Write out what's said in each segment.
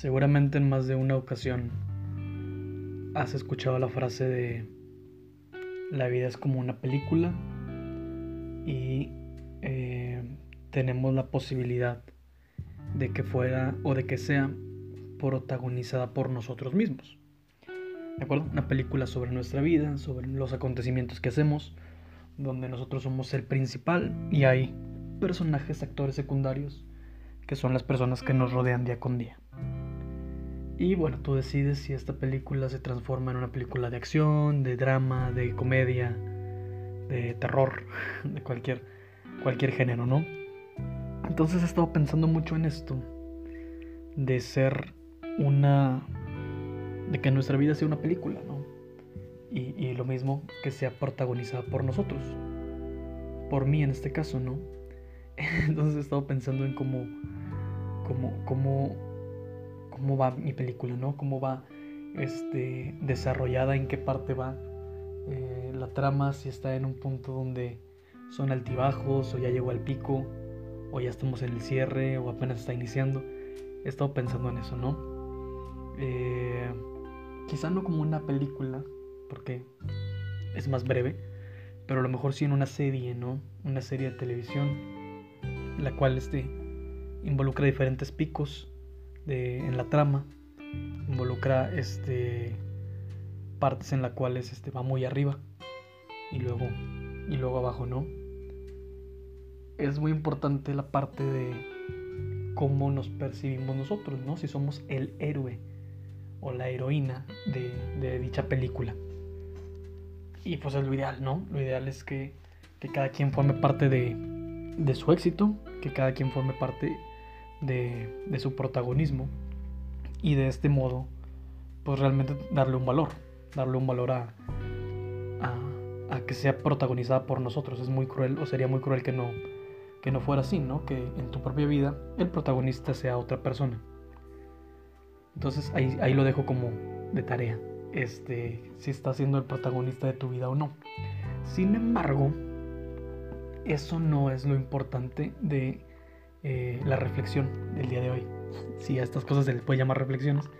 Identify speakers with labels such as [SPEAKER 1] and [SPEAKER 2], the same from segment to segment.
[SPEAKER 1] Seguramente en más de una ocasión has escuchado la frase de la vida es como una película y eh, tenemos la posibilidad de que fuera o de que sea protagonizada por nosotros mismos. ¿De acuerdo? Una película sobre nuestra vida, sobre los acontecimientos que hacemos, donde nosotros somos el principal y hay personajes, actores secundarios, que son las personas que nos rodean día con día. Y bueno, tú decides si esta película se transforma en una película de acción, de drama, de comedia, de terror, de cualquier, cualquier género, ¿no? Entonces he estado pensando mucho en esto, de ser una... de que nuestra vida sea una película, ¿no? Y, lo mismo que sea protagonizada por nosotros, por mí en este caso, ¿no? Entonces he estado pensando en cómo, cómo, cómo cómo va mi película, ¿no? Cómo va este, desarrollada, en qué parte va eh, la trama, si está en un punto donde son altibajos o ya llegó al pico o ya estamos en el cierre o apenas está iniciando. He estado pensando en eso, ¿no? Eh, quizá no como una película, porque es más breve, pero a lo mejor sí en una serie, ¿no? Una serie de televisión, la cual este, involucra diferentes picos en la trama involucra este partes en las cuales este va muy arriba y luego y luego abajo no es muy importante la parte de cómo nos percibimos nosotros no si somos el héroe o la heroína de, dicha película. Y pues es lo ideal no lo ideal es que, que cada quien forme parte de, de su éxito que cada quien forme parte de, su protagonismo y de este modo pues realmente darle un valor, darle un valor a, a, que sea protagonizada por nosotros. Es muy cruel o sería muy cruel que no, que no fuera así, ¿no? Que en tu propia vida el protagonista sea otra persona. Entonces ahí, ahí lo dejo como de tarea, este, si está siendo el protagonista de tu vida o no. Sin embargo, eso no es lo importante de eh, la reflexión del día de hoy. Si a estas cosas se les puede llamar reflexiones.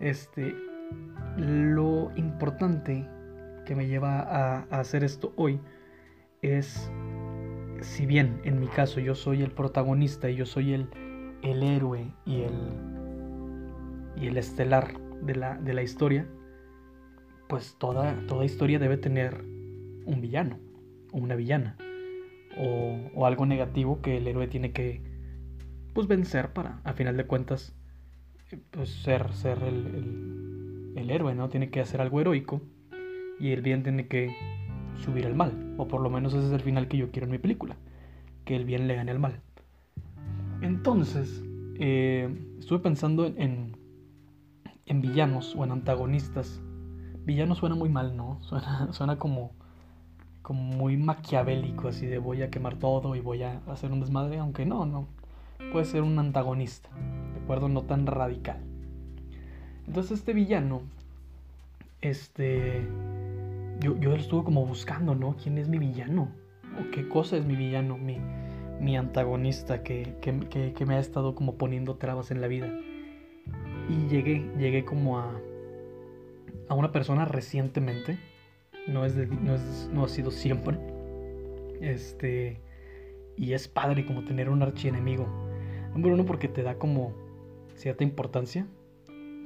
[SPEAKER 1] Este, lo importante que me lleva a, hacer esto hoy es, si bien en mi caso yo soy el protagonista y yo soy el, el héroe y el, y el estelar de la, de la historia, pues toda, toda historia debe tener un villano o una villana o, o, algo negativo que el héroe tiene que, pues vencer para, a final de cuentas, pues ser, ser el, el, héroe, ¿no? Tiene que hacer algo heroico y el bien tiene que subir al mal, o por lo menos ese es el final que yo quiero en mi película, que el bien le gane al mal. Entonces, eh, estuve pensando en, en villanos o en antagonistas. Villano suena muy mal, ¿no? Suena, suena como, como muy maquiavélico, así de voy a quemar todo y voy a hacer un desmadre, aunque no, no puede ser un antagonista, ¿de acuerdo? No tan radical. Entonces este villano, este, yo, yo estuve como buscando, ¿no? ¿Quién es mi villano? ¿O qué cosa es mi villano? Mi, mi antagonista que, que, me ha estado como poniendo trabas en la vida. Y llegué, llegué como a, a una persona recientemente. No, es no, es, no ha sido siempre. Este. Y es padre como tener un archienemigo. Número uno porque te da como cierta importancia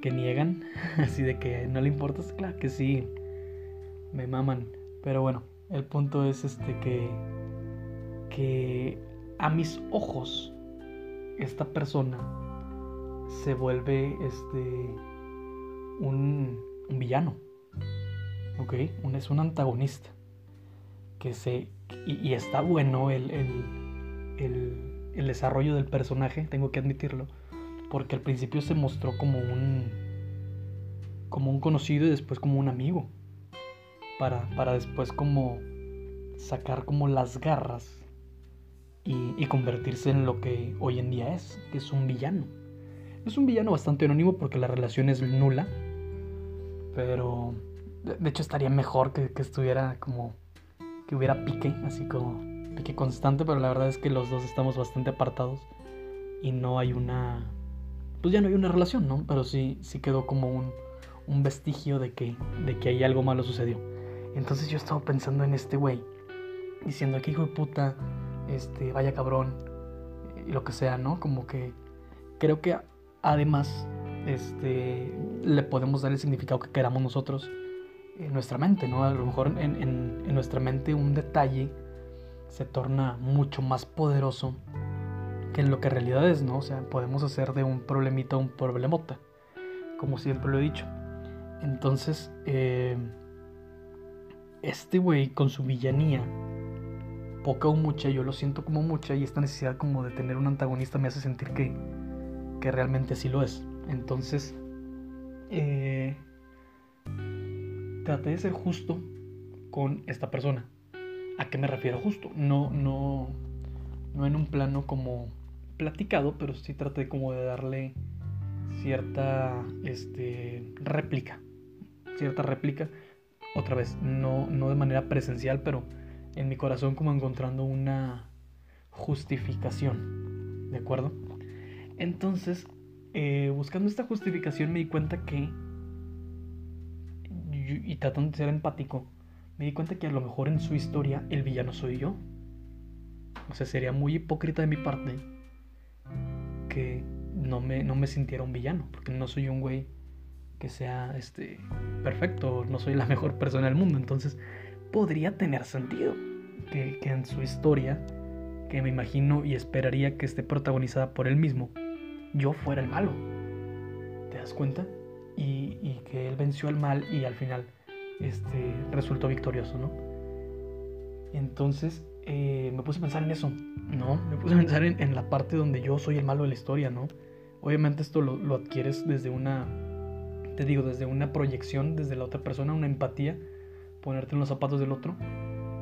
[SPEAKER 1] que niegan, así de que no le importas, claro que sí, me maman, pero bueno, el punto es este que que a mis ojos esta persona se vuelve este un, un villano, ok, es un antagonista que se y, está bueno el el desarrollo del personaje, tengo que admitirlo, porque al principio se mostró como un como un conocido y después como un amigo, para, para después como sacar como las garras y, y, convertirse en lo que hoy en día es, que es un villano. Es un villano bastante anónimo porque la relación es nula, pero de, hecho estaría mejor que, que estuviera como que hubiera pique, así como que constante, pero la verdad es que los dos estamos bastante apartados y no hay una pues ya no hay una relación, ¿no? Pero sí, sí quedó como un, un vestigio de que, de que ahí algo malo sucedió. Entonces yo estaba pensando en este güey, diciendo que hijo de puta, este, vaya cabrón, y lo que sea, ¿no? Como que creo que además este, le podemos dar el significado que queramos nosotros en nuestra mente, ¿no? A lo mejor en, en nuestra mente un detalle se torna mucho más poderoso que en lo que realidad es, ¿no? O sea, podemos hacer de un problemita un problemota, como siempre lo he dicho. Entonces, eh, este güey con su villanía, poca o mucha, yo lo siento como mucha, y esta necesidad como de tener un antagonista me hace sentir que, que realmente así lo es. Entonces, eh, traté de ser justo con esta persona. ¿A qué me refiero justo? No, no, no en un plano como platicado, pero sí traté como de darle cierta este, réplica. Cierta réplica. Otra vez, no, no de manera presencial, pero en mi corazón como encontrando una justificación. ¿De acuerdo? Entonces, eh, buscando esta justificación me di cuenta que, y tratando de ser empático, me di cuenta que a lo mejor en su historia el villano soy yo. O sea, sería muy hipócrita de mi parte que no me, no me sintiera un villano, porque no soy un güey que sea este, perfecto, no soy la mejor persona del mundo, entonces podría tener sentido que, en su historia, que me imagino y esperaría que esté protagonizada por él mismo, yo fuera el malo. ¿Te das cuenta? Y, y que él venció al mal y al final este, resultó victorioso, ¿no? Entonces eh, me puse a pensar en eso, ¿no? Me puse a pensar en, la parte donde yo soy el malo de la historia, ¿no? Obviamente esto lo, lo, adquieres desde una, te digo, desde una proyección, desde la otra persona, una empatía, ponerte en los zapatos del otro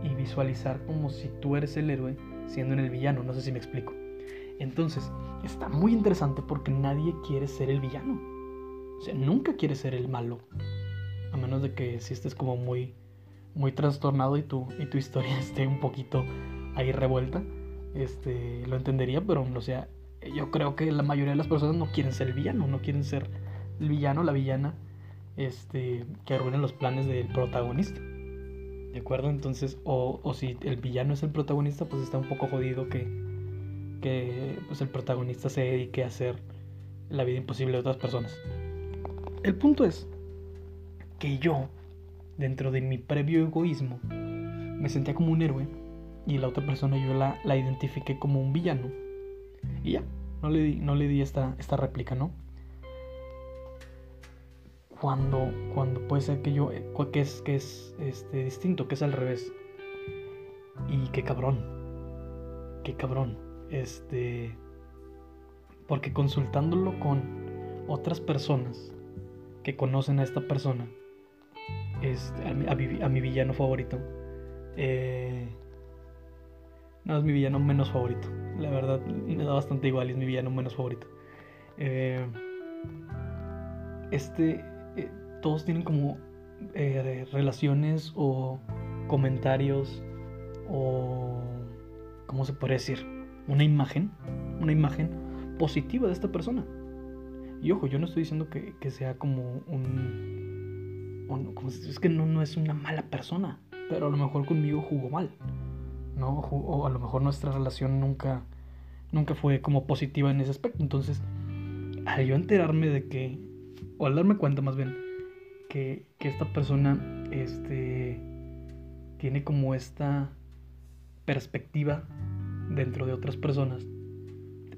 [SPEAKER 1] y visualizar como si tú eres el héroe siendo en el villano, no sé si me explico. Entonces, está muy interesante porque nadie quiere ser el villano. O sea, nunca quiere ser el malo. A menos de que si estés como muy muy trastornado y tu, y tu historia esté un poquito ahí revuelta, este, lo entendería, pero o sea, yo creo que la mayoría de las personas no quieren ser villano, no quieren ser el villano, la villana, este, que arruinen los planes del protagonista. ¿De acuerdo? Entonces, o, o, si el villano es el protagonista, pues está un poco jodido que, que pues el protagonista se dedique a hacer la vida imposible de otras personas. El punto es que yo dentro de mi previo egoísmo, me sentía como un héroe y la otra persona yo la, la identifiqué como un villano. Y ya, no le di, no le di esta, esta réplica, ¿no? Cuando, cuando puede ser que yo, que es, que es este, distinto, que es al revés. Y qué cabrón, qué cabrón. Este, porque consultándolo con otras personas que conocen a esta persona, este, a, mi, villano favorito. Eh, no, es mi villano menos favorito. La verdad, me da bastante igual, es mi villano menos favorito. Eh, este, eh, todos tienen como relaciones o comentarios o, ¿cómo se puede decir? Una imagen, una imagen positiva de esta persona. Y ojo, yo no estoy diciendo que sea como un, es que no, no es una mala persona, pero a lo mejor conmigo jugó mal, ¿no? O a lo mejor nuestra relación nunca, nunca fue como positiva en ese aspecto. Entonces, al yo enterarme de que, o al darme cuenta más bien, que, que esta persona este, tiene como esta perspectiva dentro de otras personas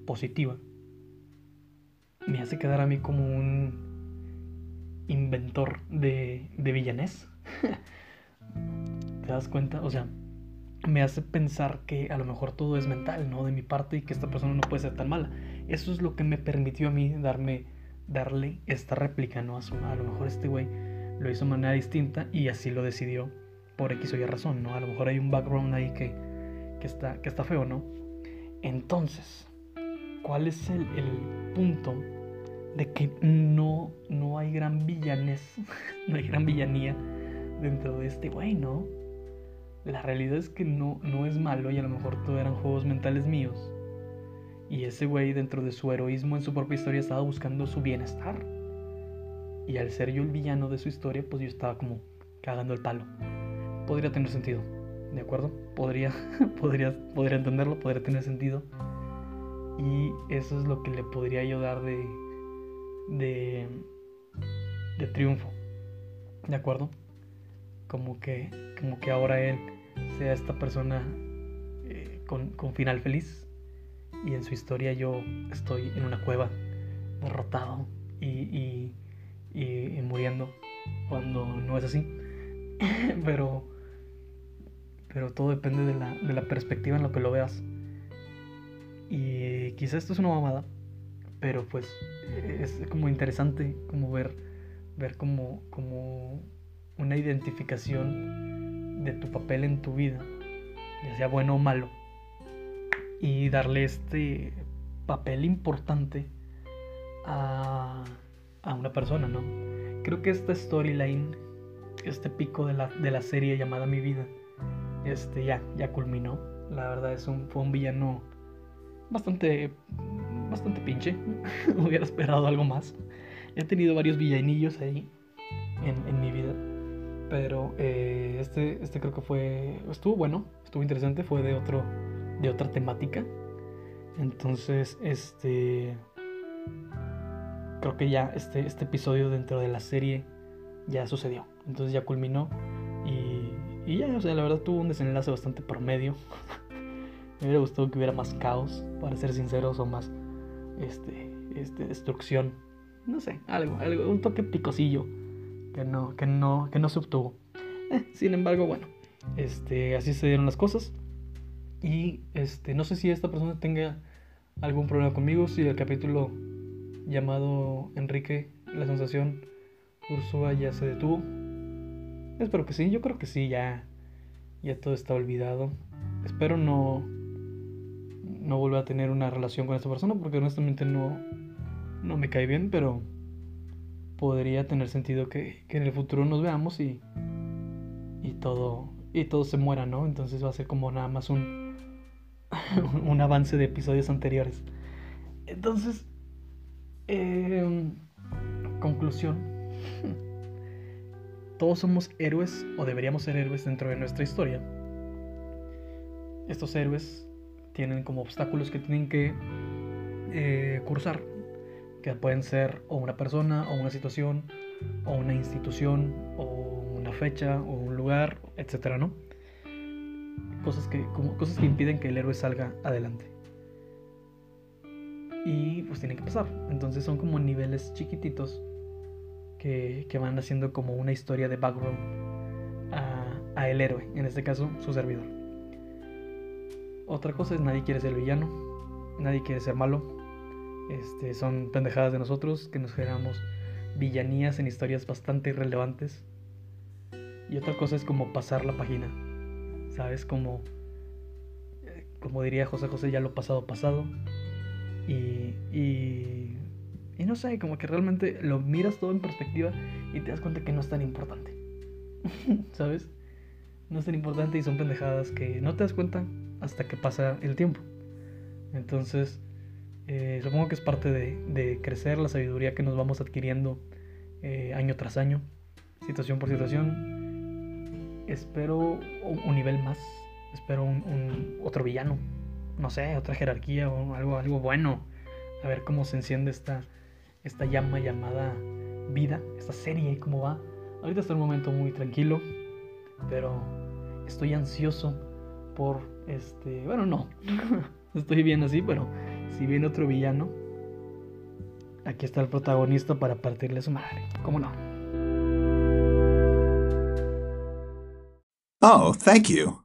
[SPEAKER 1] positiva, me hace quedar a mí como un inventor de, villanés. ¿Te das cuenta? O sea, me hace pensar que a lo mejor todo es mental, ¿no? De mi parte y que esta persona no puede ser tan mala. Eso es lo que me permitió a mí darme, darle esta réplica, ¿no? A, su, a lo mejor este güey lo hizo de manera distinta y así lo decidió por X o Y razón, ¿no? A lo mejor hay un background ahí que, que, está, que está feo, ¿no? Entonces, ¿cuál es el punto de que no, no hay gran villanes, no hay gran villanía dentro de este güey, ¿no? La realidad es que no, no es malo y a lo mejor todo eran juegos mentales míos. Y ese güey, dentro de su heroísmo en su propia historia, estaba buscando su bienestar. Y al ser yo el villano de su historia, pues yo estaba como cagando el palo. Podría tener sentido, ¿de acuerdo? Podría, podría, podría entenderlo, podría tener sentido. Y eso es lo que le podría ayudar de, de, de triunfo, ¿de acuerdo? Como que, como que ahora él sea esta persona eh, con, con final feliz y en su historia yo estoy en una cueva derrotado y, y, y, muriendo cuando no es así. pero, pero todo depende de la, de la perspectiva en la que lo veas. Y quizás esto es una mamada, pero pues es como interesante como ver, ver como, como una identificación de tu papel en tu vida, ya sea bueno o malo, y darle este papel importante a, a una persona, ¿no? Creo que esta storyline, este pico de la, de la serie llamada Mi Vida, este ya, ya culminó. La verdad es un, fue un villano bastante, bastante pinche. Hubiera esperado algo más. He tenido varios villanillos ahí en, en mi vida. Pero eh, este, este creo que fue, estuvo bueno, estuvo interesante, fue de otro, de otra temática. Entonces, este, creo que ya este, este episodio dentro de la serie ya sucedió. Entonces ya culminó y, y ya, o sea, la verdad tuvo un desenlace bastante promedio. Me hubiera gustado que hubiera más caos, para ser sinceros, o más este, este, destrucción. No sé, algo, algo, un toque picosillo que no, que no, que no se obtuvo. Eh, sin embargo, bueno, este, así se dieron las cosas. Y este, no sé si esta persona tenga algún problema conmigo, si el capítulo llamado Enrique, la sensación Ursúa ya se detuvo. Espero que sí, yo creo que sí, ya, ya todo está olvidado. Espero no, no vuelva a tener una relación con esta persona porque honestamente no, no me cae bien, pero podría tener sentido que, que en el futuro nos veamos y, y todo y todo se muera, ¿no? Entonces va a ser como nada más un, un avance de episodios anteriores. Entonces, eh, conclusión. Todos somos héroes o deberíamos ser héroes dentro de nuestra historia. Estos héroes tienen como obstáculos que tienen que eh, cursar, que pueden ser o una persona, o una situación, o una institución, o una fecha, o un lugar, etcétera, ¿no? Cosas que, como, cosas que impiden que el héroe salga adelante. Y pues tienen que pasar. Entonces son como niveles chiquititos que, que van haciendo como una historia de background a, a el héroe, en este caso su servidor. Otra cosa es nadie quiere ser villano, nadie quiere ser malo. Este, son pendejadas de nosotros que nos generamos villanías en historias bastante irrelevantes. Y otra cosa es como pasar la página. ¿Sabes? Como, como diría José José, ya lo pasado, pasado. Y, y, y no sé, como que realmente lo miras todo en perspectiva y te das cuenta que no es tan importante. ¿Sabes? No es tan importante y son pendejadas que no te das cuenta hasta que pasa el tiempo. Entonces, eh, supongo que es parte de, crecer, la sabiduría que nos vamos adquiriendo eh, año tras año, situación por situación. Espero un, nivel más, espero un, otro villano, no sé, otra jerarquía o algo, algo bueno. A ver cómo se enciende esta, esta llama llamada vida, esta serie, cómo va. Ahorita está un momento muy tranquilo, pero estoy ansioso por este, bueno, no. Estoy bien así, pero si viene otro villano, aquí está el protagonista para partirle su madre. ¿Cómo no?
[SPEAKER 2] Oh, thank you.